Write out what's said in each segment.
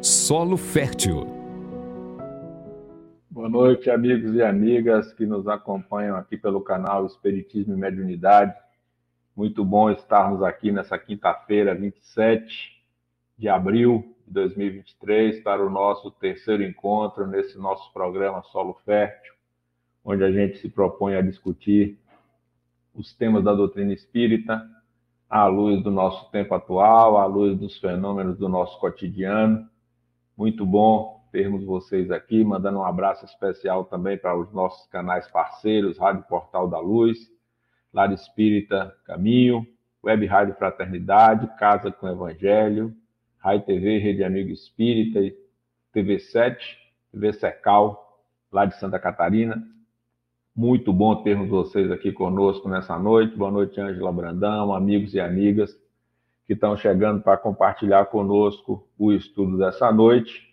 Solo Fértil. Boa noite, amigos e amigas que nos acompanham aqui pelo canal Espiritismo e Mediunidade. Muito bom estarmos aqui nessa quinta-feira, 27 de abril de 2023, para o nosso terceiro encontro nesse nosso programa Solo Fértil, onde a gente se propõe a discutir os temas da doutrina espírita à luz do nosso tempo atual, à luz dos fenômenos do nosso cotidiano. Muito bom termos vocês aqui, mandando um abraço especial também para os nossos canais parceiros, Rádio Portal da Luz, Lar Espírita Caminho, Web Rádio Fraternidade, Casa com Evangelho, Rádio TV, Rede Amigo Espírita, TV 7, TV Secal, lá de Santa Catarina. Muito bom termos vocês aqui conosco nessa noite. Boa noite, Ângela Brandão, amigos e amigas que estão chegando para compartilhar conosco o estudo dessa noite,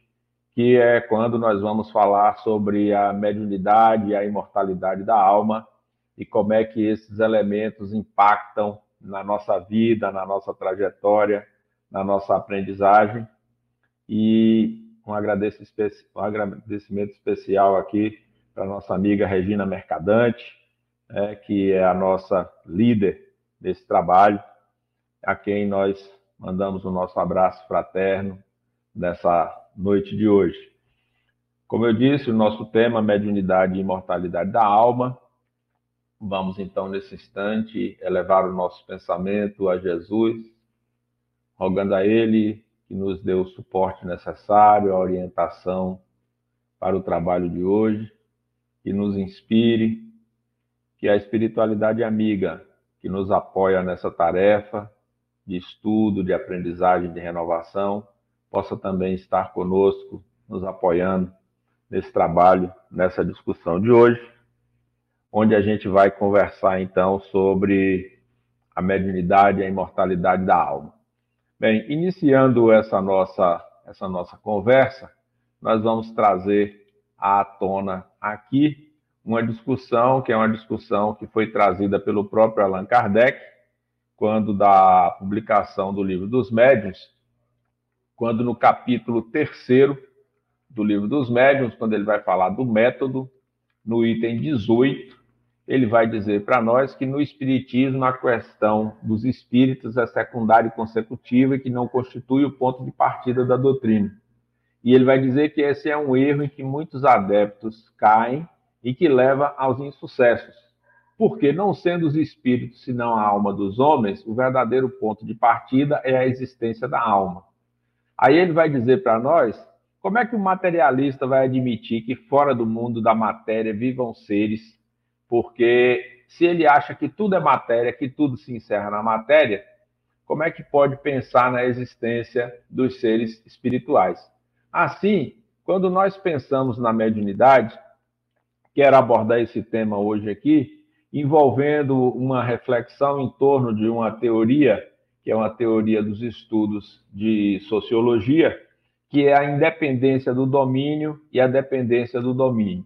que é quando nós vamos falar sobre a mediunidade e a imortalidade da alma e como é que esses elementos impactam na nossa vida, na nossa trajetória, na nossa aprendizagem. E um agradecimento especial aqui para nossa amiga Regina Mercadante, é, que é a nossa líder desse trabalho, a quem nós mandamos o nosso abraço fraterno nessa noite de hoje. Como eu disse, o nosso tema mediunidade e imortalidade da alma. Vamos então nesse instante elevar o nosso pensamento a Jesus, rogando a ele que nos dê o suporte necessário, a orientação para o trabalho de hoje que nos inspire, que a espiritualidade amiga que nos apoia nessa tarefa de estudo, de aprendizagem, de renovação, possa também estar conosco, nos apoiando nesse trabalho, nessa discussão de hoje, onde a gente vai conversar então sobre a mediunidade e a imortalidade da alma. Bem, iniciando essa nossa essa nossa conversa, nós vamos trazer à tona aqui uma discussão que é uma discussão que foi trazida pelo próprio Allan Kardec quando da publicação do livro dos médiuns, quando no capítulo terceiro do livro dos médiuns, quando ele vai falar do método, no item 18, ele vai dizer para nós que no Espiritismo a questão dos espíritos é secundária e consecutiva e que não constitui o ponto de partida da doutrina. E ele vai dizer que esse é um erro em que muitos adeptos caem e que leva aos insucessos. Porque, não sendo os espíritos senão a alma dos homens, o verdadeiro ponto de partida é a existência da alma. Aí ele vai dizer para nós como é que o materialista vai admitir que fora do mundo da matéria vivam seres, porque se ele acha que tudo é matéria, que tudo se encerra na matéria, como é que pode pensar na existência dos seres espirituais? Assim, quando nós pensamos na mediunidade, quero abordar esse tema hoje aqui, envolvendo uma reflexão em torno de uma teoria, que é uma teoria dos estudos de sociologia, que é a independência do domínio e a dependência do domínio.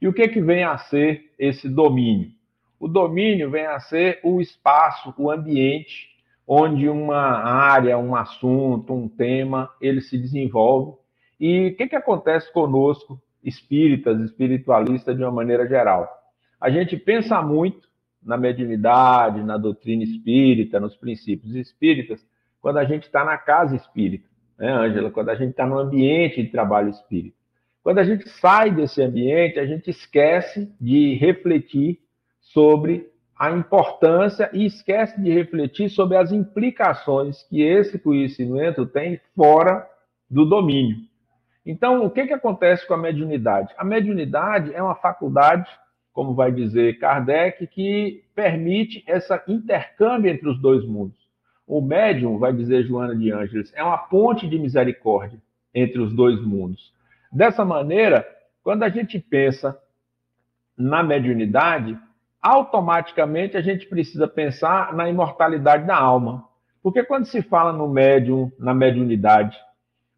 E o que, que vem a ser esse domínio? O domínio vem a ser o espaço, o ambiente onde uma área, um assunto, um tema, ele se desenvolve e o que, que acontece conosco, espíritas, espiritualistas, de uma maneira geral? A gente pensa muito na mediunidade, na doutrina espírita, nos princípios espíritas, quando a gente está na casa espírita, né, Ângela? Quando a gente está no ambiente de trabalho espírita. Quando a gente sai desse ambiente, a gente esquece de refletir sobre a importância e esquece de refletir sobre as implicações que esse conhecimento tem fora do domínio. Então, o que, que acontece com a mediunidade? A mediunidade é uma faculdade, como vai dizer Kardec, que permite esse intercâmbio entre os dois mundos. O médium, vai dizer Joana de Ângeles, é uma ponte de misericórdia entre os dois mundos. Dessa maneira, quando a gente pensa na mediunidade, automaticamente a gente precisa pensar na imortalidade da alma. Porque quando se fala no médium, na mediunidade,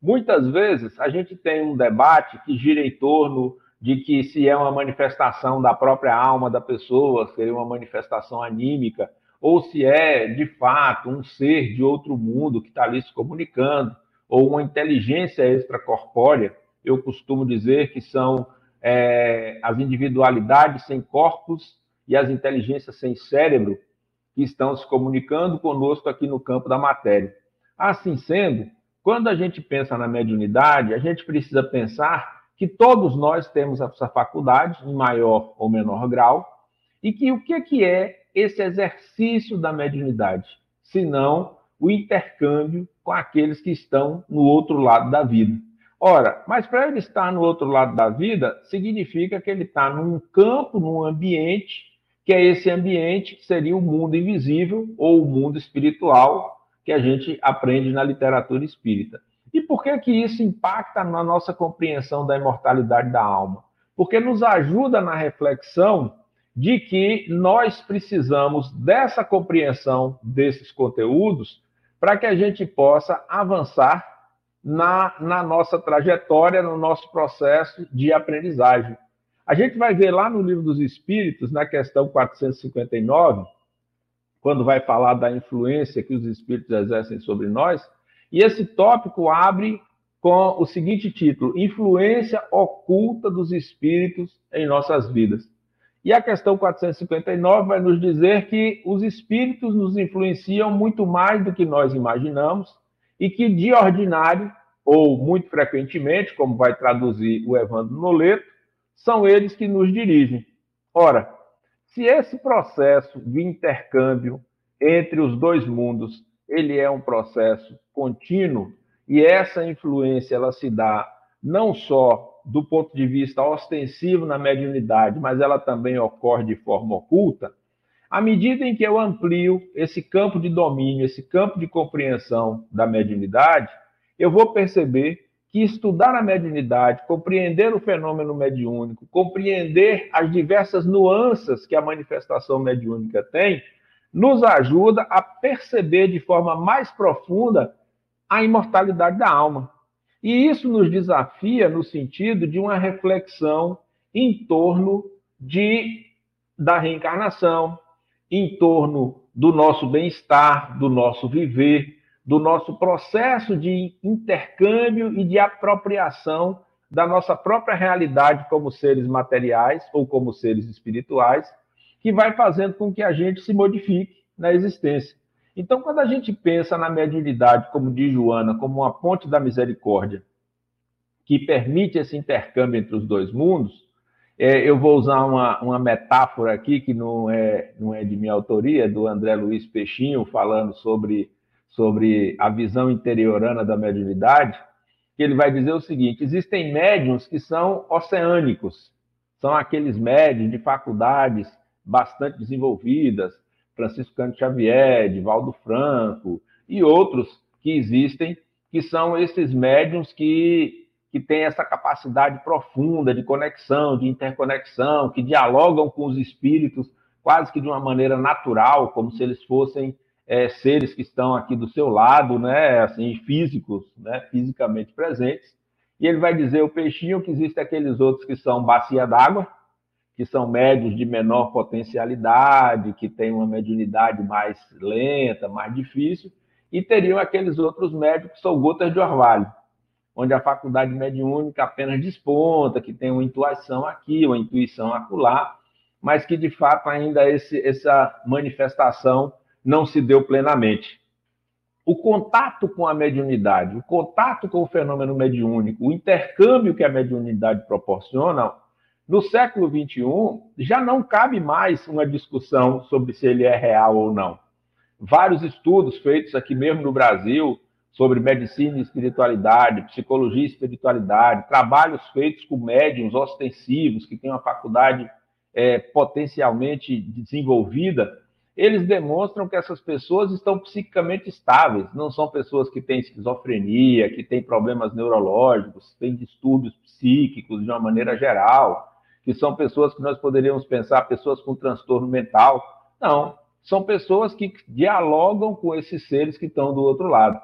Muitas vezes a gente tem um debate que gira em torno de que se é uma manifestação da própria alma da pessoa, seria uma manifestação anímica, ou se é de fato um ser de outro mundo que está ali se comunicando, ou uma inteligência extracorpórea. Eu costumo dizer que são é, as individualidades sem corpos e as inteligências sem cérebro que estão se comunicando conosco aqui no campo da matéria. Assim sendo, quando a gente pensa na mediunidade, a gente precisa pensar que todos nós temos essa faculdade, em maior ou menor grau, e que o que é esse exercício da mediunidade, senão o intercâmbio com aqueles que estão no outro lado da vida. Ora, mas para ele estar no outro lado da vida, significa que ele está num campo, num ambiente, que é esse ambiente que seria o mundo invisível ou o mundo espiritual que a gente aprende na literatura espírita. E por que que isso impacta na nossa compreensão da imortalidade da alma? Porque nos ajuda na reflexão de que nós precisamos dessa compreensão desses conteúdos para que a gente possa avançar na, na nossa trajetória, no nosso processo de aprendizagem. A gente vai ver lá no Livro dos Espíritos, na questão 459, quando vai falar da influência que os espíritos exercem sobre nós, e esse tópico abre com o seguinte título: Influência oculta dos espíritos em nossas vidas. E a questão 459 vai nos dizer que os espíritos nos influenciam muito mais do que nós imaginamos e que, de ordinário, ou muito frequentemente, como vai traduzir o Evandro Noleto, são eles que nos dirigem. Ora, se esse processo de intercâmbio entre os dois mundos ele é um processo contínuo e essa influência ela se dá não só do ponto de vista ostensivo na mediunidade, mas ela também ocorre de forma oculta, à medida em que eu amplio esse campo de domínio, esse campo de compreensão da mediunidade, eu vou perceber que estudar a mediunidade, compreender o fenômeno mediúnico, compreender as diversas nuances que a manifestação mediúnica tem, nos ajuda a perceber de forma mais profunda a imortalidade da alma. E isso nos desafia no sentido de uma reflexão em torno de, da reencarnação, em torno do nosso bem-estar, do nosso viver, do nosso processo de intercâmbio e de apropriação da nossa própria realidade como seres materiais ou como seres espirituais, que vai fazendo com que a gente se modifique na existência. Então, quando a gente pensa na mediunidade, como diz Joana, como uma ponte da misericórdia, que permite esse intercâmbio entre os dois mundos, é, eu vou usar uma, uma, metáfora aqui, que não é, não é de minha autoria, é do André Luiz Peixinho, falando sobre, sobre a visão interiorana da mediunidade, que ele vai dizer o seguinte: existem médiums que são oceânicos, são aqueles médiums de faculdades bastante desenvolvidas, Francisco Cândido Xavier, Divaldo Franco e outros que existem, que são esses médiums que, que têm essa capacidade profunda de conexão, de interconexão, que dialogam com os espíritos quase que de uma maneira natural, como se eles fossem é, seres que estão aqui do seu lado, né, assim, físicos, né, fisicamente presentes. E ele vai dizer o peixinho que existem aqueles outros que são bacia d'água, que são médios de menor potencialidade, que têm uma mediunidade mais lenta, mais difícil, e teriam aqueles outros médios que são gotas de orvalho, onde a faculdade mediúnica apenas desponta, que tem uma intuição aqui, uma intuição acolá, mas que de fato ainda esse, essa manifestação não se deu plenamente. O contato com a mediunidade, o contato com o fenômeno mediúnico, o intercâmbio que a mediunidade proporciona, no século XXI, já não cabe mais uma discussão sobre se ele é real ou não. Vários estudos feitos aqui mesmo no Brasil sobre medicina e espiritualidade, psicologia e espiritualidade, trabalhos feitos com médiums ostensivos que têm uma faculdade é, potencialmente desenvolvida, eles demonstram que essas pessoas estão psiquicamente estáveis, não são pessoas que têm esquizofrenia, que têm problemas neurológicos, têm distúrbios psíquicos de uma maneira geral que são pessoas que nós poderíamos pensar pessoas com transtorno mental. Não, são pessoas que dialogam com esses seres que estão do outro lado.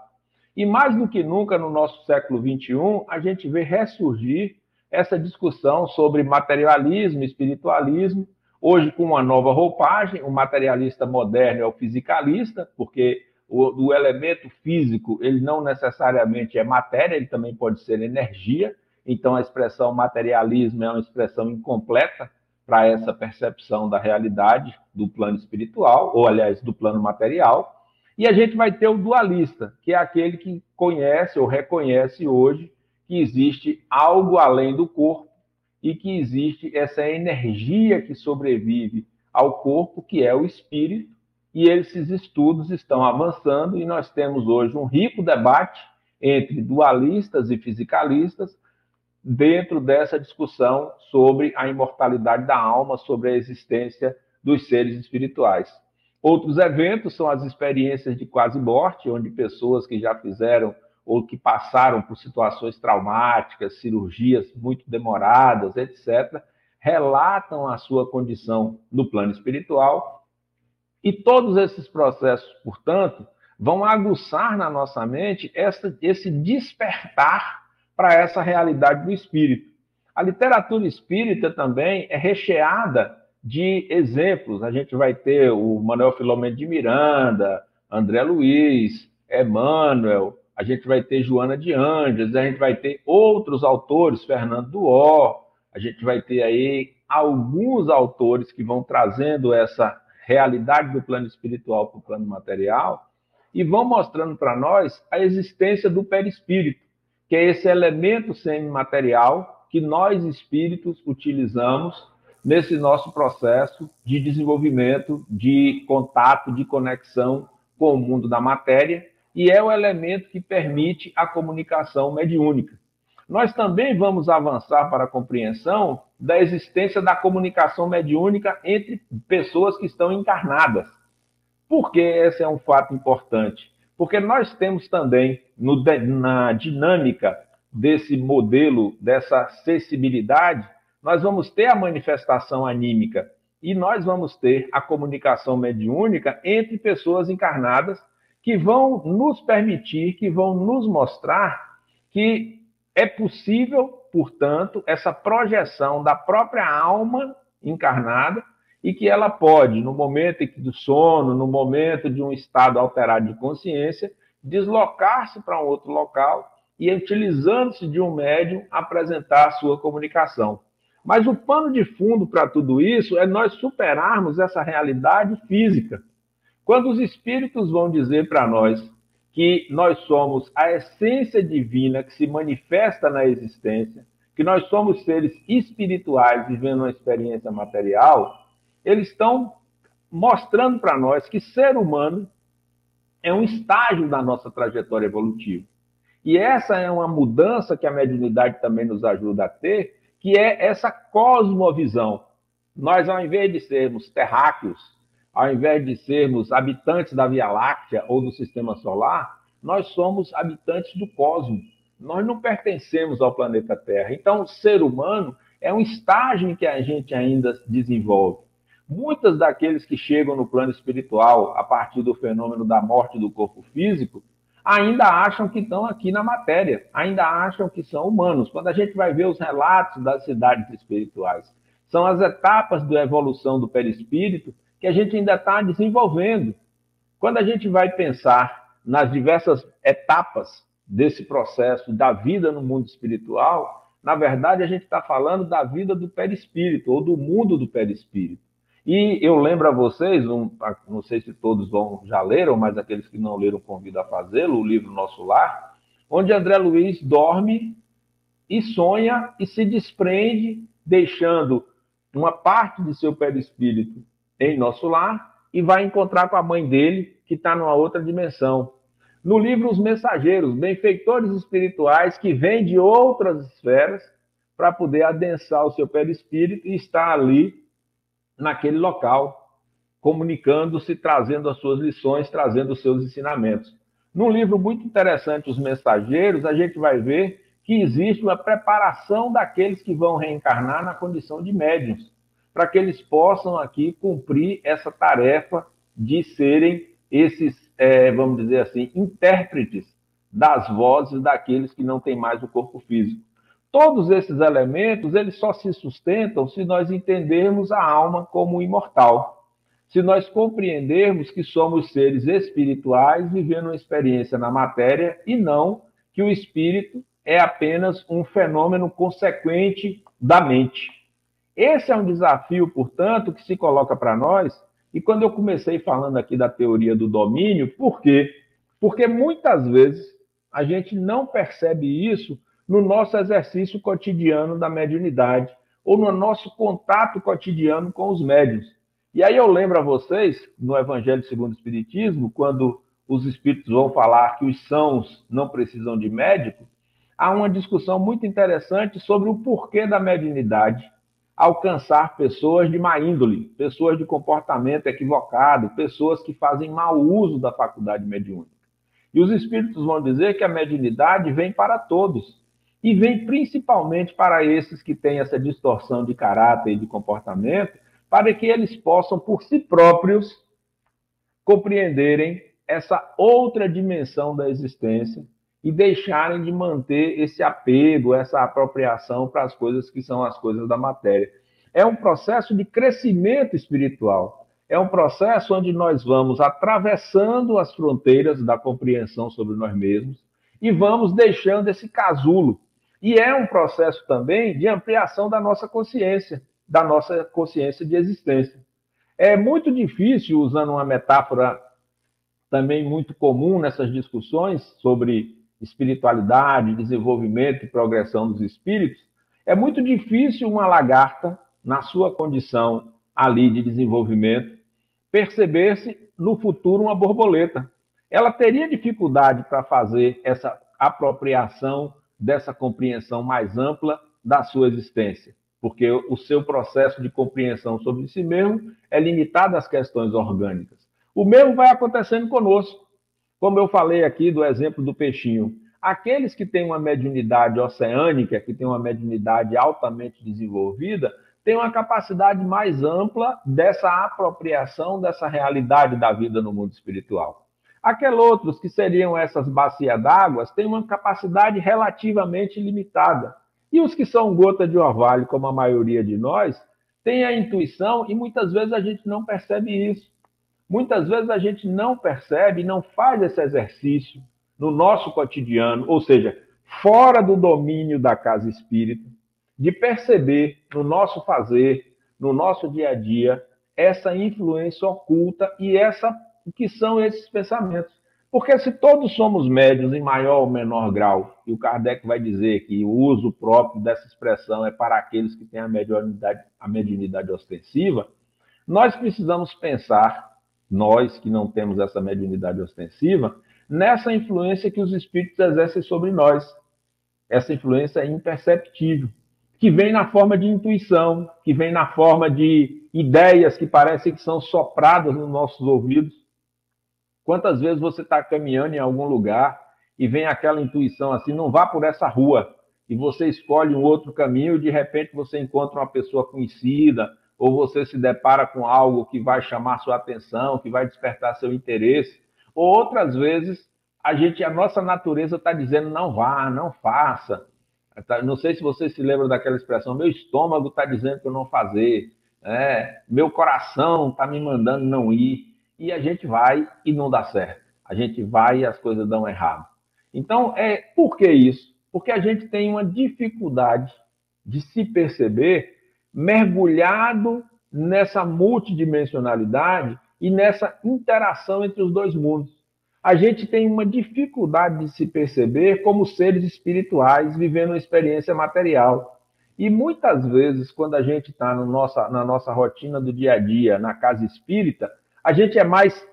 E mais do que nunca no nosso século XXI, a gente vê ressurgir essa discussão sobre materialismo, espiritualismo, hoje com uma nova roupagem, o materialista moderno é o fisicalista, porque o, o elemento físico, ele não necessariamente é matéria, ele também pode ser energia. Então, a expressão materialismo é uma expressão incompleta para essa percepção da realidade do plano espiritual, ou aliás, do plano material. E a gente vai ter o dualista, que é aquele que conhece ou reconhece hoje que existe algo além do corpo e que existe essa energia que sobrevive ao corpo, que é o espírito, e esses estudos estão avançando e nós temos hoje um rico debate entre dualistas e fisicalistas dentro dessa discussão sobre a imortalidade da alma, sobre a existência dos seres espirituais. Outros eventos são as experiências de quase morte, onde pessoas que já fizeram ou que passaram por situações traumáticas, cirurgias muito demoradas, etc., relatam a sua condição no plano espiritual. E todos esses processos, portanto, vão aguçar na nossa mente essa, esse despertar para essa realidade do espírito. A literatura espírita também é recheada de exemplos. A gente vai ter o Manuel Filomeno de Miranda, André Luiz, Emmanuel, a gente vai ter Joana de Anjos, a gente vai ter outros autores, Fernando Duó, a gente vai ter aí alguns autores que vão trazendo essa realidade do plano espiritual para o plano material e vão mostrando para nós a existência do perispírito, que é esse elemento semimaterial que nós espíritos utilizamos nesse nosso processo de desenvolvimento, de contato, de conexão com o mundo da matéria e é o elemento que permite a comunicação mediúnica. Nós também vamos avançar para a compreensão da existência da comunicação mediúnica entre pessoas que estão encarnadas. Por que esse é um fato importante? Porque nós temos também, no, na dinâmica desse modelo, dessa acessibilidade, nós vamos ter a manifestação anímica e nós vamos ter a comunicação mediúnica entre pessoas encarnadas que vão nos permitir, que vão nos mostrar que é possível, portanto, essa projeção da própria alma encarnada e que ela pode, no momento do sono, no momento de um estado alterado de consciência, deslocar-se para um outro local e, utilizando-se de um médium, apresentar a sua comunicação. Mas o pano de fundo para tudo isso é nós superarmos essa realidade física. Quando os espíritos vão dizer para nós que nós somos a essência divina que se manifesta na existência, que nós somos seres espirituais vivendo uma experiência material, eles estão mostrando para nós que ser humano é um estágio da nossa trajetória evolutiva. E essa é uma mudança que a mediunidade também nos ajuda a ter, que é essa cosmovisão. Nós, ao invés de sermos terráqueos, ao invés de sermos habitantes da Via Láctea ou do sistema solar, nós somos habitantes do cosmos. Nós não pertencemos ao planeta Terra. Então, o ser humano é um estágio que a gente ainda desenvolve. Muitos daqueles que chegam no plano espiritual a partir do fenômeno da morte do corpo físico ainda acham que estão aqui na matéria, ainda acham que são humanos. Quando a gente vai ver os relatos das cidades espirituais, são as etapas da evolução do perispírito que a gente ainda está desenvolvendo. Quando a gente vai pensar nas diversas etapas desse processo da vida no mundo espiritual, na verdade a gente está falando da vida do perispírito, ou do mundo do perispírito. E eu lembro a vocês, um, não sei se todos vão, já leram, mas aqueles que não leram convido a fazê-lo, o livro Nosso Lar, onde André Luiz dorme e sonha e se desprende, deixando uma parte de seu perispírito em nosso lar e vai encontrar com a mãe dele, que está numa outra dimensão. No livro Os Mensageiros, benfeitores espirituais que vêm de outras esferas para poder adensar o seu perispírito e estar ali, naquele local, comunicando-se, trazendo as suas lições, trazendo os seus ensinamentos. Num livro muito interessante, Os Mensageiros, a gente vai ver que existe uma preparação daqueles que vão reencarnar na condição de médiums para que eles possam aqui cumprir essa tarefa de serem esses, é, vamos dizer assim, intérpretes das vozes daqueles que não têm mais o corpo físico. Todos esses elementos, eles só se sustentam se nós entendermos a alma como imortal. se nós compreendermos que somos seres espirituais vivendo uma experiência na matéria e não que o espírito é apenas um fenômeno consequente da mente. Esse é um desafio, portanto, que se coloca para nós. E quando eu comecei falando aqui da teoria do domínio, por quê? Porque muitas vezes a gente não percebe isso no nosso exercício cotidiano da mediunidade ou no nosso contato cotidiano com os médios. E aí eu lembro a vocês, no Evangelho segundo o Espiritismo, quando os espíritos vão falar que os sãos não precisam de médico, há uma discussão muito interessante sobre o porquê da mediunidade alcançar pessoas de má índole, pessoas de comportamento equivocado, pessoas que fazem mau uso da faculdade mediúnica. E os espíritos vão dizer que a mediunidade vem para todos, e vem principalmente para esses que têm essa distorção de caráter e de comportamento, para que eles possam, por si próprios, compreenderem essa outra dimensão da existência e deixarem de manter esse apego, essa apropriação para as coisas que são as coisas da matéria. É um processo de crescimento espiritual. É um processo onde nós vamos atravessando as fronteiras da compreensão sobre nós mesmos e vamos deixando esse casulo e é um processo também de ampliação da nossa consciência, da nossa consciência de existência. É muito difícil, usando uma metáfora também muito comum nessas discussões sobre espiritualidade, desenvolvimento e progressão dos espíritos, é muito difícil uma lagarta, na sua condição ali de desenvolvimento, perceber-se no futuro uma borboleta. Ela teria dificuldade para fazer essa apropriação dessa compreensão mais ampla da sua existência, porque o seu processo de compreensão sobre si mesmo é limitado às questões orgânicas. O mesmo vai acontecendo conosco. Como eu falei aqui do exemplo do peixinho, aqueles que têm uma mediunidade oceânica, que têm uma mediunidade altamente desenvolvida, têm uma capacidade mais ampla dessa apropriação dessa realidade da vida no mundo espiritual. Aqueles outros, que seriam essas bacias d'água, têm uma capacidade relativamente limitada. E os que são gota de orvalho, como a maioria de nós, têm a intuição e muitas vezes a gente não percebe isso. Muitas vezes a gente não percebe não faz esse exercício no nosso cotidiano, ou seja, fora do domínio da casa espírita, de perceber no nosso fazer, no nosso dia a dia, essa influência oculta e essa o que são esses pensamentos. Porque se todos somos médios em maior ou menor grau, e o Kardec vai dizer que o uso próprio dessa expressão é para aqueles que têm a mediunidade, a mediunidade ostensiva, nós precisamos pensar, nós que não temos essa mediunidade ostensiva, nessa influência que os espíritos exercem sobre nós. Essa influência é imperceptível, que vem na forma de intuição, que vem na forma de ideias que parecem que são sopradas nos nossos ouvidos, Quantas vezes você está caminhando em algum lugar e vem aquela intuição assim, não vá por essa rua, e você escolhe um outro caminho e de repente você encontra uma pessoa conhecida, ou você se depara com algo que vai chamar sua atenção, que vai despertar seu interesse. Ou outras vezes a gente, a nossa natureza está dizendo não vá, não faça. Tá, não sei se você se lembra daquela expressão, meu estômago está dizendo para eu não fazer, é, meu coração está me mandando não ir e a gente vai e não dá certo. A gente vai e as coisas dão errado. Então, é por que isso? Porque a gente tem uma dificuldade de se perceber mergulhado nessa multidimensionalidade e nessa interação entre os dois mundos. A gente tem uma dificuldade de se perceber como seres espirituais vivendo uma experiência material. E muitas vezes, quando a gente está na nossa rotina do dia a dia, na casa espírita, a gente é mais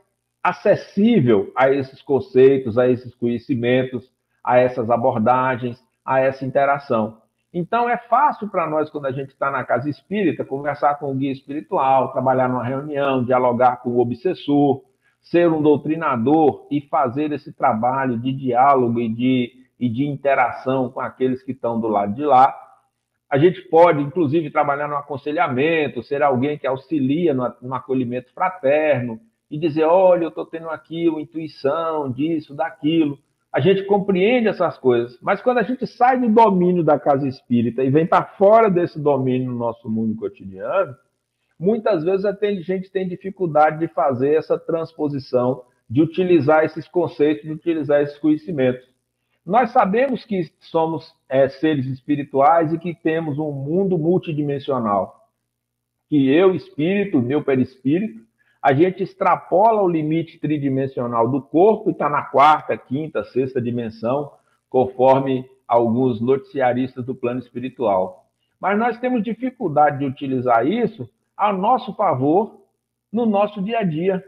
acessível a esses conceitos, a esses conhecimentos, a essas abordagens, a essa interação. Então, é fácil para nós, quando a gente está na casa espírita, conversar com o guia espiritual, trabalhar numa reunião, dialogar com o obsessor, ser um doutrinador e fazer esse trabalho de diálogo e de, e de interação com aqueles que estão do lado de lá, a gente pode, inclusive, trabalhar no aconselhamento, ser alguém que auxilia no, acolhimento fraterno e dizer: olha, eu estou tendo aqui uma intuição disso, daquilo. A gente compreende essas coisas, mas quando a gente sai do domínio da casa espírita e vem para fora desse domínio no nosso mundo cotidiano, muitas vezes a gente tem dificuldade de fazer essa transposição, de utilizar esses conceitos, de utilizar esses conhecimentos. Nós sabemos que somos é, seres espirituais e que temos um mundo multidimensional. Que eu, espírito, meu perispírito, a gente extrapola o limite tridimensional do corpo e está na quarta, quinta, sexta dimensão, conforme alguns noticiaristas do plano espiritual. Mas nós temos dificuldade de utilizar isso a nosso favor no nosso dia a dia.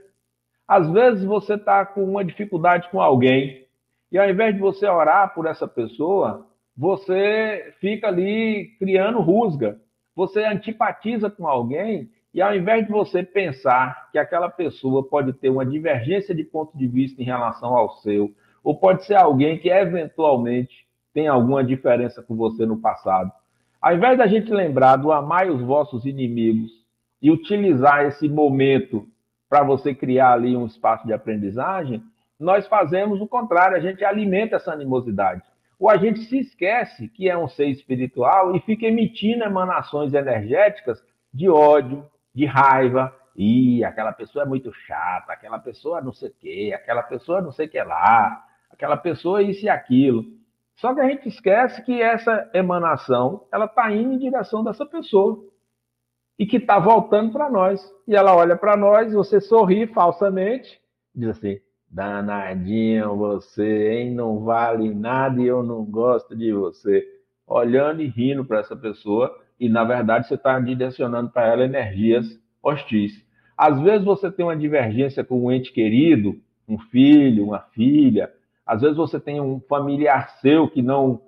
Às vezes você está com uma dificuldade com alguém, e ao invés de você orar por essa pessoa, você fica ali criando rusga. Você antipatiza com alguém e ao invés de você pensar que aquela pessoa pode ter uma divergência de ponto de vista em relação ao seu, ou pode ser alguém que eventualmente tem alguma diferença com você no passado, ao invés da gente lembrar do amai os vossos inimigos e utilizar esse momento para você criar ali um espaço de aprendizagem, nós fazemos o contrário, a gente alimenta essa animosidade. Ou a gente se esquece que é um ser espiritual e fica emitindo emanações energéticas de ódio, de raiva. E aquela pessoa é muito chata, aquela pessoa não sei o quê, aquela pessoa não sei o que lá, aquela pessoa isso e aquilo. Só que a gente esquece que essa emanação ela está indo em direção dessa pessoa e que está voltando para nós. E ela olha para nós, você sorri falsamente, diz assim: Danadinho você, hein? Não vale nada e eu não gosto de você. Olhando e rindo para essa pessoa, e na verdade você está direcionando para ela energias hostis. Às vezes você tem uma divergência com um ente querido, um filho, uma filha. Às vezes você tem um familiar seu que não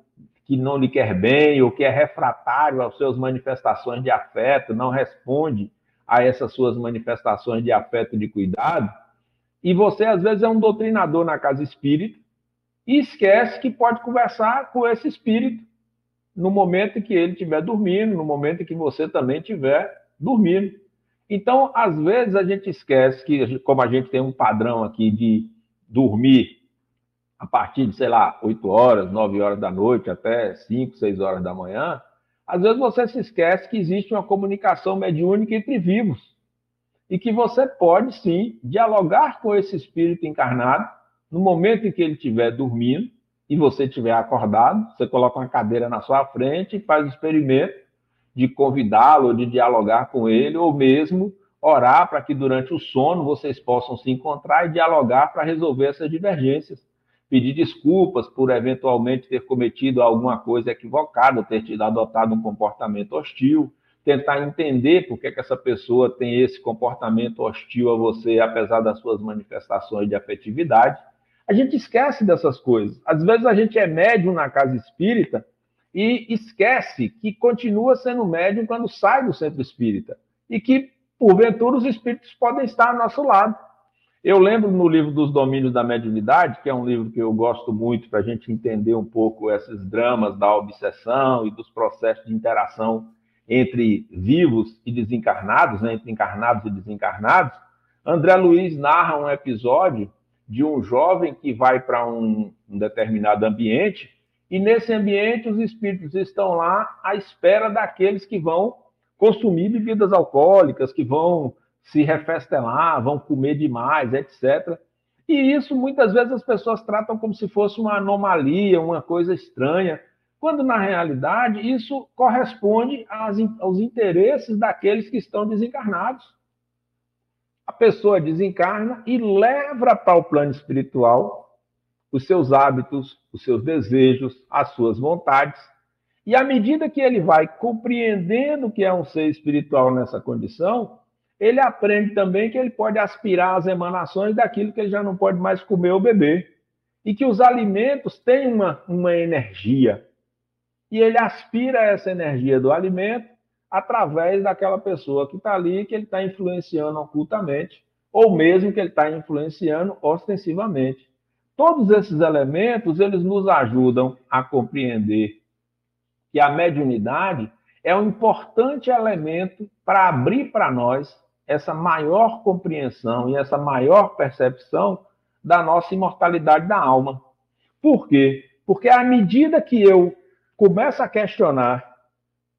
que não lhe quer bem ou que é refratário às suas manifestações de afeto, não responde a essas suas manifestações de afeto e de cuidado. E você, às vezes, é um doutrinador na casa espírita e esquece que pode conversar com esse espírito no momento em que ele estiver dormindo, no momento em que você também estiver dormindo. Então, às vezes, a gente esquece que, como a gente tem um padrão aqui de dormir a partir de, sei lá, 8 horas, 9 horas da noite, até 5, 6 horas da manhã, às vezes você se esquece que existe uma comunicação mediúnica entre vivos e que você pode sim dialogar com esse espírito encarnado no momento em que ele estiver dormindo e você estiver acordado, você coloca uma cadeira na sua frente e faz o experimento de convidá-lo, de dialogar com ele, ou mesmo orar para que durante o sono vocês possam se encontrar e dialogar para resolver essas divergências. Pedir desculpas por eventualmente ter cometido alguma coisa equivocada, ter tido adotado um comportamento hostil, tentar entender por que, que essa pessoa tem esse comportamento hostil a você, apesar das suas manifestações de afetividade. A gente esquece dessas coisas. Às vezes a gente é médium na casa espírita e esquece que continua sendo médium quando sai do centro espírita. E que, porventura, os espíritos podem estar ao nosso lado. Eu lembro no livro dos Domínios da Mediunidade, que é um livro que eu gosto muito para a gente entender um pouco esses dramas da obsessão e dos processos de interação entre vivos e desencarnados, né, entre encarnados e desencarnados, André Luiz narra um episódio de um jovem que vai para um, um, determinado ambiente e nesse ambiente os espíritos estão lá à espera daqueles que vão consumir bebidas alcoólicas, que vão se refestelar, vão comer demais, etc. E isso muitas vezes as pessoas tratam como se fosse uma anomalia, uma coisa estranha quando na realidade isso corresponde aos interesses daqueles que estão desencarnados. A pessoa desencarna e leva para o plano espiritual os seus hábitos, os seus desejos, as suas vontades. E à medida que ele vai compreendendo que é um ser espiritual nessa condição, ele aprende também que ele pode aspirar às emanações daquilo que ele já não pode mais comer ou beber. E que os alimentos têm uma, uma energia, e ele aspira essa energia do alimento através daquela pessoa que está ali, que ele está influenciando ocultamente, ou mesmo que ele está influenciando ostensivamente. Todos esses elementos, eles nos ajudam a compreender que a mediunidade é um importante elemento para abrir para nós essa maior compreensão e essa maior percepção da nossa imortalidade da alma. Por quê? Porque à medida que eu começa a questionar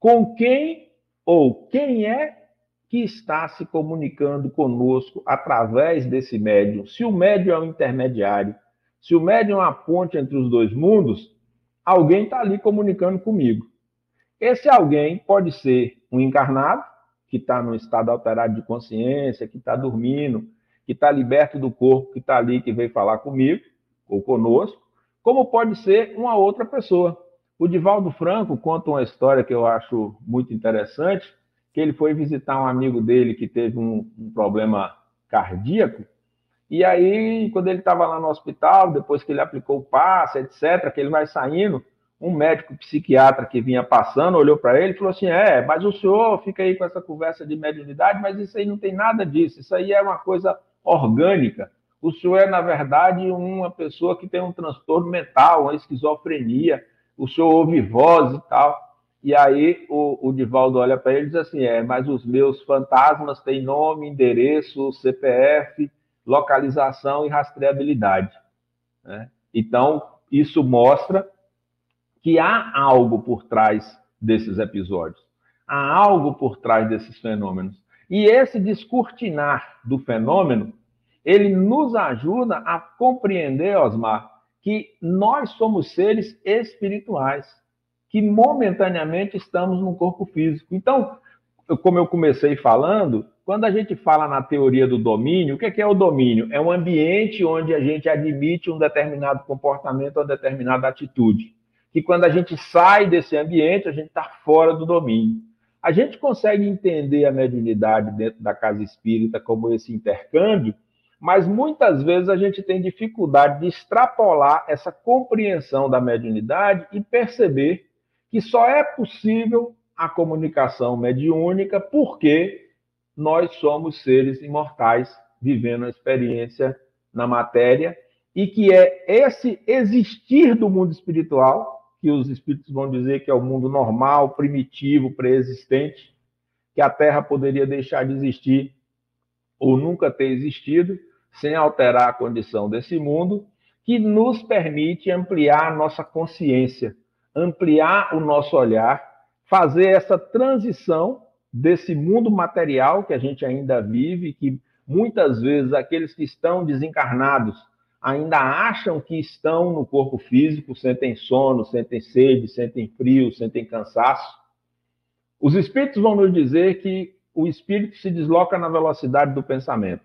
com quem ou quem é que está se comunicando conosco através desse médium. Se o médium é o intermediário, se o médium é a ponte entre os dois mundos, alguém está ali comunicando comigo. Esse alguém pode ser um encarnado, que está num estado alterado de consciência, que está dormindo, que está liberto do corpo, que está ali, que veio falar comigo ou conosco, como pode ser uma outra pessoa. O Divaldo Franco conta uma história que eu acho muito interessante, que ele foi visitar um amigo dele que teve um, um problema cardíaco, e aí, quando ele estava lá no hospital, depois que ele aplicou o passe, etc., que ele vai saindo, um médico psiquiatra que vinha passando olhou para ele e falou assim: É, mas o senhor fica aí com essa conversa de mediunidade, mas isso aí não tem nada disso, isso aí é uma coisa orgânica. O senhor é, na verdade, uma pessoa que tem um transtorno mental, uma esquizofrenia, o senhor ouve voz e tal. E aí o, o Divaldo olha para ele e diz assim: é, mas os meus fantasmas têm nome, endereço, CPF, localização e rastreabilidade. Né? Então, isso mostra que há algo por trás desses episódios, há algo por trás desses fenômenos. E esse descortinar do fenômeno, ele nos ajuda a compreender, Osmar, que nós somos seres espirituais que momentaneamente estamos no corpo físico. Então, como eu comecei falando, quando a gente fala na teoria do domínio, o que é o domínio? É um ambiente onde a gente admite um determinado comportamento ou determinada atitude. Que quando a gente sai desse ambiente, a gente está fora do domínio. A gente consegue entender a mediunidade dentro da casa espírita como esse intercâmbio, mas muitas vezes a gente tem dificuldade de extrapolar essa compreensão da mediunidade e perceber que só é possível a comunicação mediúnica porque nós somos seres imortais vivendo a experiência na matéria e que é esse existir do mundo espiritual, que os espíritos vão dizer que é o mundo normal, primitivo, pré-existente, que a Terra poderia deixar de existir ou nunca ter existido, sem alterar a condição desse mundo, que nos permite ampliar a nossa consciência ampliar o nosso olhar, fazer essa transição desse mundo material que a gente ainda vive, que muitas vezes aqueles que estão desencarnados ainda acham que estão no corpo físico, sentem sono, sentem sede, sentem frio, sentem cansaço. Os espíritos vão nos dizer que o espírito se desloca na velocidade do pensamento.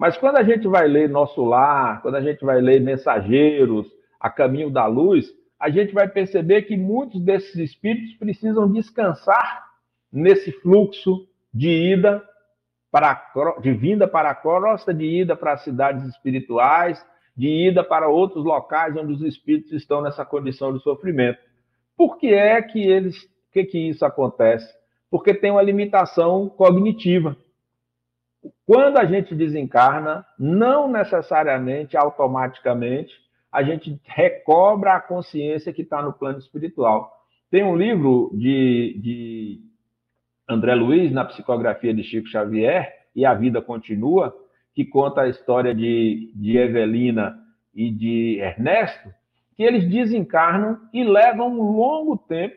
Mas quando a gente vai ler Nosso Lar, quando a gente vai ler Mensageiros, A Caminho da Luz, a gente vai perceber que muitos desses espíritos precisam descansar nesse fluxo de ida para de vinda para a crosta, de ida para as cidades espirituais, de ida para outros locais onde os espíritos estão nessa condição de sofrimento. Por que é que eles, que que isso acontece? Porque tem uma limitação cognitiva. Quando a gente desencarna, não necessariamente automaticamente a gente recobra a consciência que está no plano espiritual. Tem um livro de, de André Luiz, na psicografia de Chico Xavier, e A Vida Continua, que conta a história de, de Evelina e de Ernesto, que eles desencarnam e levam um longo tempo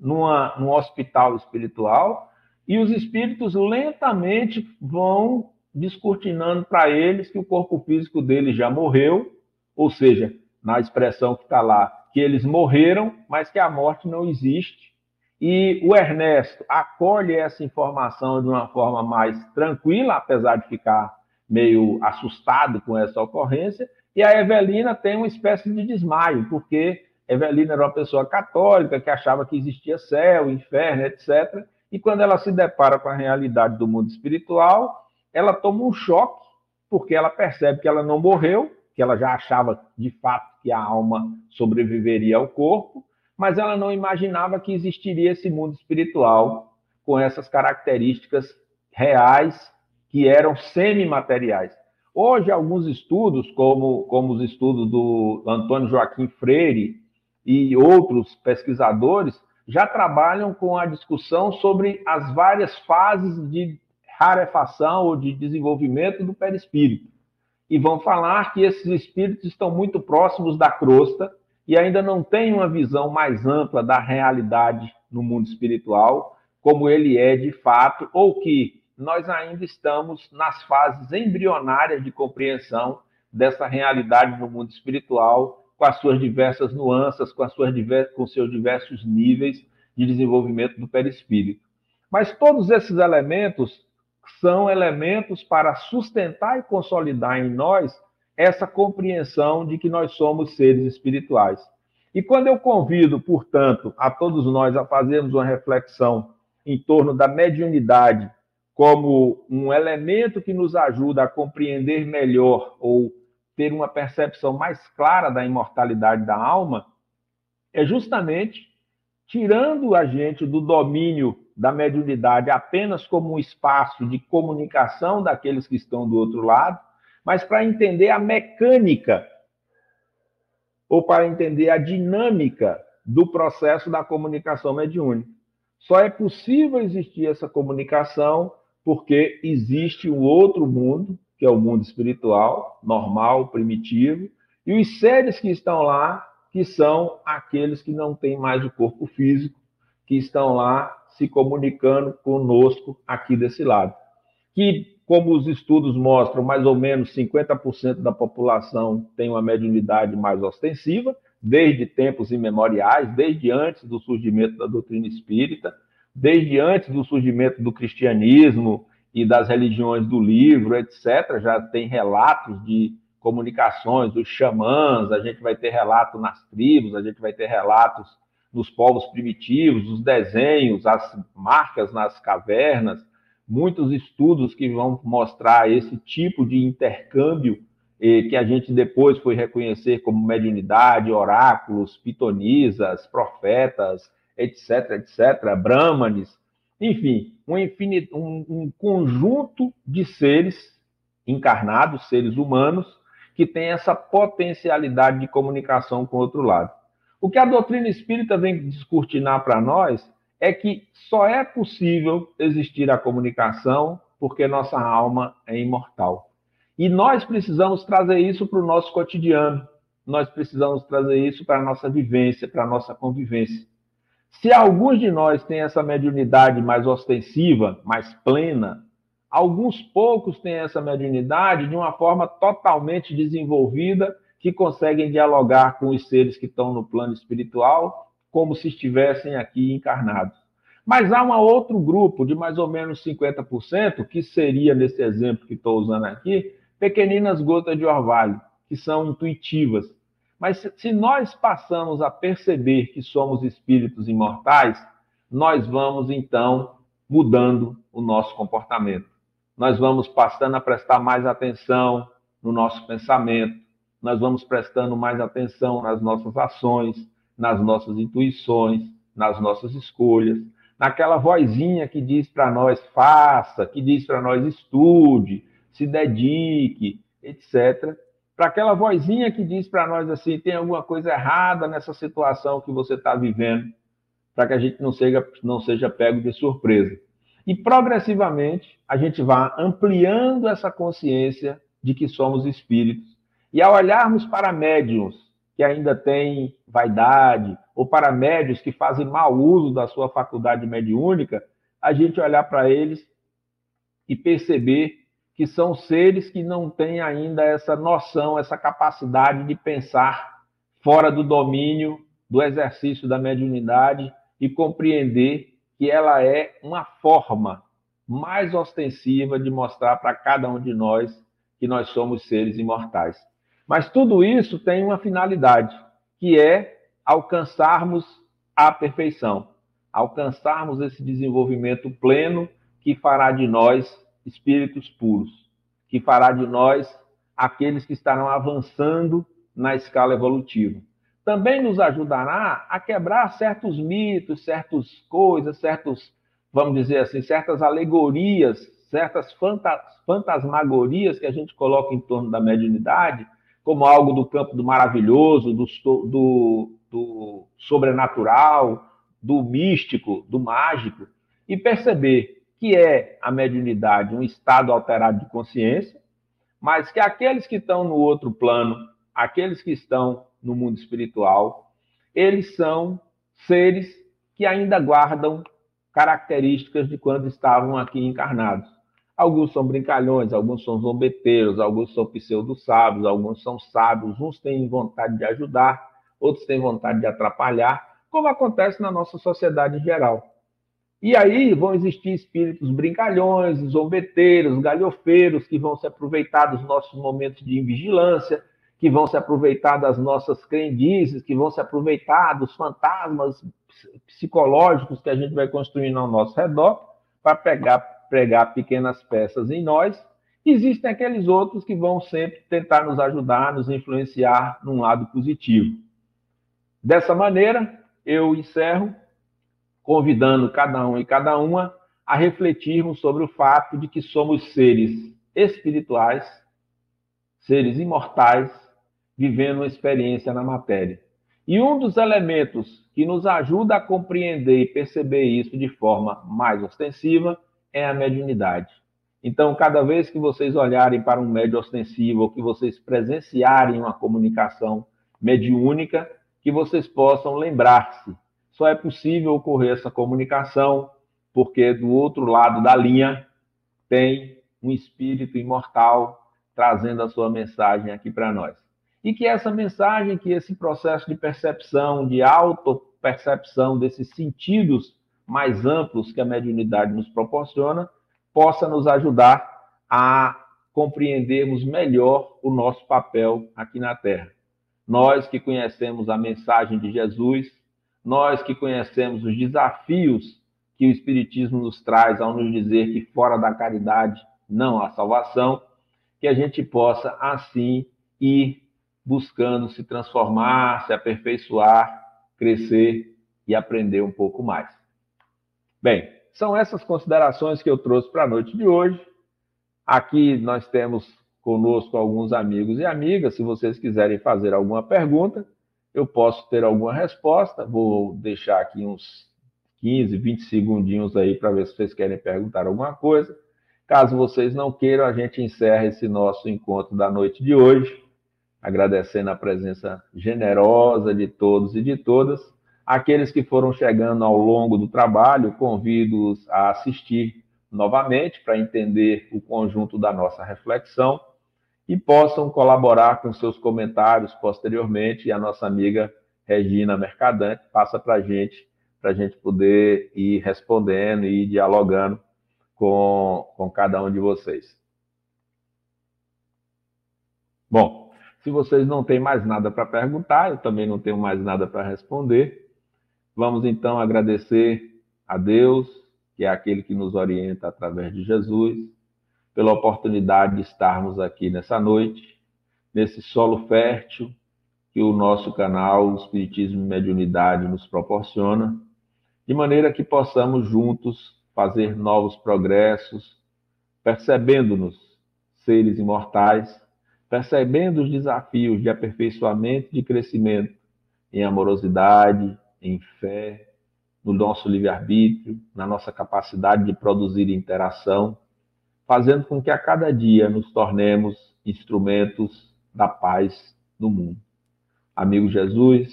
numa, num hospital espiritual, e os espíritos lentamente vão descortinando para eles que o corpo físico deles já morreu ou seja, na expressão que está lá, que eles morreram, mas que a morte não existe. E o Ernesto acolhe essa informação de uma forma mais tranquila, apesar de ficar meio assustado com essa ocorrência, e a Evelina tem uma espécie de desmaio, porque Evelina era uma pessoa católica que achava que existia céu, inferno, etc. E quando ela se depara com a realidade do mundo espiritual, ela toma um choque, porque ela percebe que ela não morreu, que ela já achava de fato que a alma sobreviveria ao corpo, mas ela não imaginava que existiria esse mundo espiritual com essas características reais que eram semimateriais. Hoje, alguns estudos, como, como os estudos do Antônio Joaquim Freire e outros pesquisadores, já trabalham com a discussão sobre as várias fases de rarefação ou de desenvolvimento do perispírito. E vão falar que esses espíritos estão muito próximos da crosta e ainda não têm uma visão mais ampla da realidade no mundo espiritual, como ele é de fato, ou que nós ainda estamos nas fases embrionárias de compreensão dessa realidade no mundo espiritual, com as suas diversas nuances, com, as suas diversas, com seus diversos níveis de desenvolvimento do perispírito. Mas todos esses elementos são elementos para sustentar e consolidar em nós essa compreensão de que nós somos seres espirituais. E quando eu convido, portanto, a todos nós a fazermos uma reflexão em torno da mediunidade como um elemento que nos ajuda a compreender melhor ou ter uma percepção mais clara da imortalidade da alma, é justamente tirando a gente do domínio da mediunidade apenas como um espaço de comunicação daqueles que estão do outro lado, mas para entender a mecânica ou para entender a dinâmica do processo da comunicação mediúnica. Só é possível existir essa comunicação porque existe um outro mundo, que é o mundo espiritual, normal, primitivo, e os seres que estão lá, que são aqueles que não têm mais o corpo físico, que estão lá se comunicando conosco aqui desse lado. Que, como os estudos mostram, mais ou menos 50% da população tem uma mediunidade mais ostensiva, desde tempos imemoriais, desde antes do surgimento da doutrina espírita, desde antes do surgimento do cristianismo e das religiões do livro, etc. Já tem relatos de comunicações dos xamãs, a gente vai ter relato nas tribos, a gente vai ter relatos nos povos primitivos, os desenhos, as marcas nas cavernas, muitos estudos que vão mostrar esse tipo de intercâmbio que a gente depois foi reconhecer como mediunidade, oráculos, pitonisas, profetas, etc, etc, brahmanes, enfim, um, infinito, um, um conjunto de seres encarnados, seres humanos, que tem essa potencialidade de comunicação com o outro lado. O que a doutrina espírita vem descortinar para nós é que só é possível existir a comunicação porque nossa alma é imortal. E nós precisamos trazer isso para o nosso cotidiano, nós precisamos trazer isso para a nossa vivência, para a nossa convivência. Se alguns de nós têm essa mediunidade mais ostensiva, mais plena, alguns poucos têm essa mediunidade de uma forma totalmente desenvolvida que conseguem dialogar com os seres que estão no plano espiritual como se estivessem aqui encarnados. Mas há um outro grupo de mais ou menos 50%, que seria, nesse exemplo que estou usando aqui, pequeninas gotas de orvalho, que são intuitivas. Mas se nós passamos a perceber que somos espíritos imortais, nós vamos então mudando o nosso comportamento. Nós vamos passando a prestar mais atenção no nosso pensamento, nós vamos prestando mais atenção nas nossas ações, nas nossas intuições, nas nossas escolhas, naquela vozinha que diz para nós faça, que diz para nós estude, se dedique, etc. Para aquela vozinha que diz para nós assim, tem alguma coisa errada nessa situação que você está vivendo, para que a gente não seja, não seja pego de surpresa. E progressivamente a gente vai ampliando essa consciência de que somos espíritos e ao olharmos para médiums que ainda têm vaidade, ou para médios que fazem mau uso da sua faculdade mediúnica, a gente olhar para eles e perceber que são seres que não têm ainda essa noção, essa capacidade de pensar fora do domínio do exercício da mediunidade e compreender que ela é uma forma mais ostensiva de mostrar para cada um de nós que nós somos seres imortais. Mas tudo isso tem uma finalidade, que é alcançarmos a perfeição, alcançarmos esse desenvolvimento pleno que fará de nós espíritos puros, que fará de nós aqueles que estarão avançando na escala evolutiva. Também nos ajudará a quebrar certos mitos, certas coisas, certos, vamos dizer assim, certas alegorias, certas fantasmagorias que a gente coloca em torno da mediunidade, como algo do campo do maravilhoso, do, do, do sobrenatural, do místico, do mágico, e perceber que é a mediunidade um estado alterado de consciência, mas que aqueles que estão no outro plano, aqueles que estão no mundo espiritual, eles são seres que ainda guardam características de quando estavam aqui encarnados. Alguns são brincalhões, alguns são zombeteiros, alguns são pseudo-sábios, alguns são sábios, uns têm vontade de ajudar, outros têm vontade de atrapalhar, como acontece na nossa sociedade em geral. E aí vão existir espíritos brincalhões, zombeteiros, galhofeiros, que vão se aproveitar dos nossos momentos de invigilância, que vão se aproveitar das nossas crendices, que vão se aproveitar dos fantasmas psicológicos que a gente vai construindo ao nosso redor para pegar, pregar pequenas peças em nós. Existem aqueles outros que vão sempre tentar nos ajudar, nos influenciar num lado positivo. Dessa maneira, eu encerro convidando cada um e cada uma a refletirmos sobre o fato de que somos seres espirituais, seres imortais, vivendo uma experiência na matéria. E um dos elementos que nos ajuda a compreender e perceber isso de forma mais ostensiva é a mediunidade. Então, cada vez que vocês olharem para um médio ostensivo ou que vocês presenciarem uma comunicação mediúnica, que vocês possam lembrar-se. Só é possível ocorrer essa comunicação porque do outro lado da linha tem um espírito imortal trazendo a sua mensagem aqui para nós. E que essa mensagem, que esse processo de percepção, de auto-percepção desses sentidos mais amplos que a mediunidade nos proporciona, possa nos ajudar a compreendermos melhor o nosso papel aqui na Terra nós que conhecemos a mensagem de Jesus, nós que conhecemos os desafios que o Espiritismo nos traz ao nos dizer que fora da caridade não há salvação, que a gente possa assim ir buscando se transformar, se aperfeiçoar, crescer e aprender um pouco mais. Bem, são essas considerações que eu trouxe para a noite de hoje. Aqui nós temos conosco alguns amigos e amigas. Se vocês quiserem fazer alguma pergunta, eu posso ter alguma resposta. Vou deixar aqui uns 15, 20 segundinhos aí para ver se vocês querem perguntar alguma coisa. Caso vocês não queiram, a gente encerra esse nosso encontro da noite de hoje, agradecendo a presença generosa de todos e de todas. Aqueles que foram chegando ao longo do trabalho, convido-os a assistir novamente para entender o conjunto da nossa reflexão e possam colaborar com seus comentários posteriormente. E a nossa amiga Regina Mercadante passa para a gente, para a gente poder ir respondendo e dialogando com, com cada um de vocês. Bom, se vocês não têm mais nada para perguntar, eu também não tenho mais nada para responder. Vamos então agradecer a Deus, que é aquele que nos orienta através de Jesus pela oportunidade de estarmos aqui nessa noite, nesse solo fértil que o nosso canal Espiritismo e Mediunidade nos proporciona, de maneira que possamos juntos fazer novos progressos, percebendo-nos seres imortais, percebendo os desafios de aperfeiçoamento e de crescimento em amorosidade, em fé, no nosso livre-arbítrio, na nossa capacidade de produzir interação fazendo com que a cada dia nos tornemos instrumentos da paz no mundo. Amigo Jesus,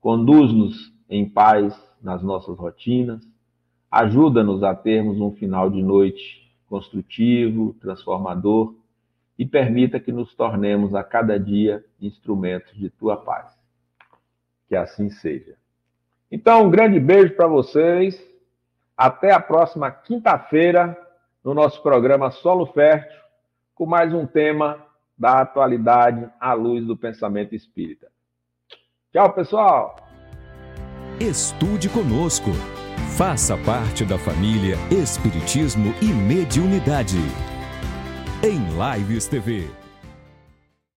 conduz-nos em paz nas nossas rotinas, ajuda-nos a termos um final de noite construtivo, transformador e permita que nos tornemos a cada dia instrumentos de tua paz. Que assim seja. Então, um grande beijo para vocês. Até a próxima quinta-feira no nosso programa Solo Fértil, com mais um tema da atualidade à luz do pensamento espírita. Tchau, pessoal! Estude conosco. Faça parte da família Espiritismo e Mediunidade. Em Lives TV.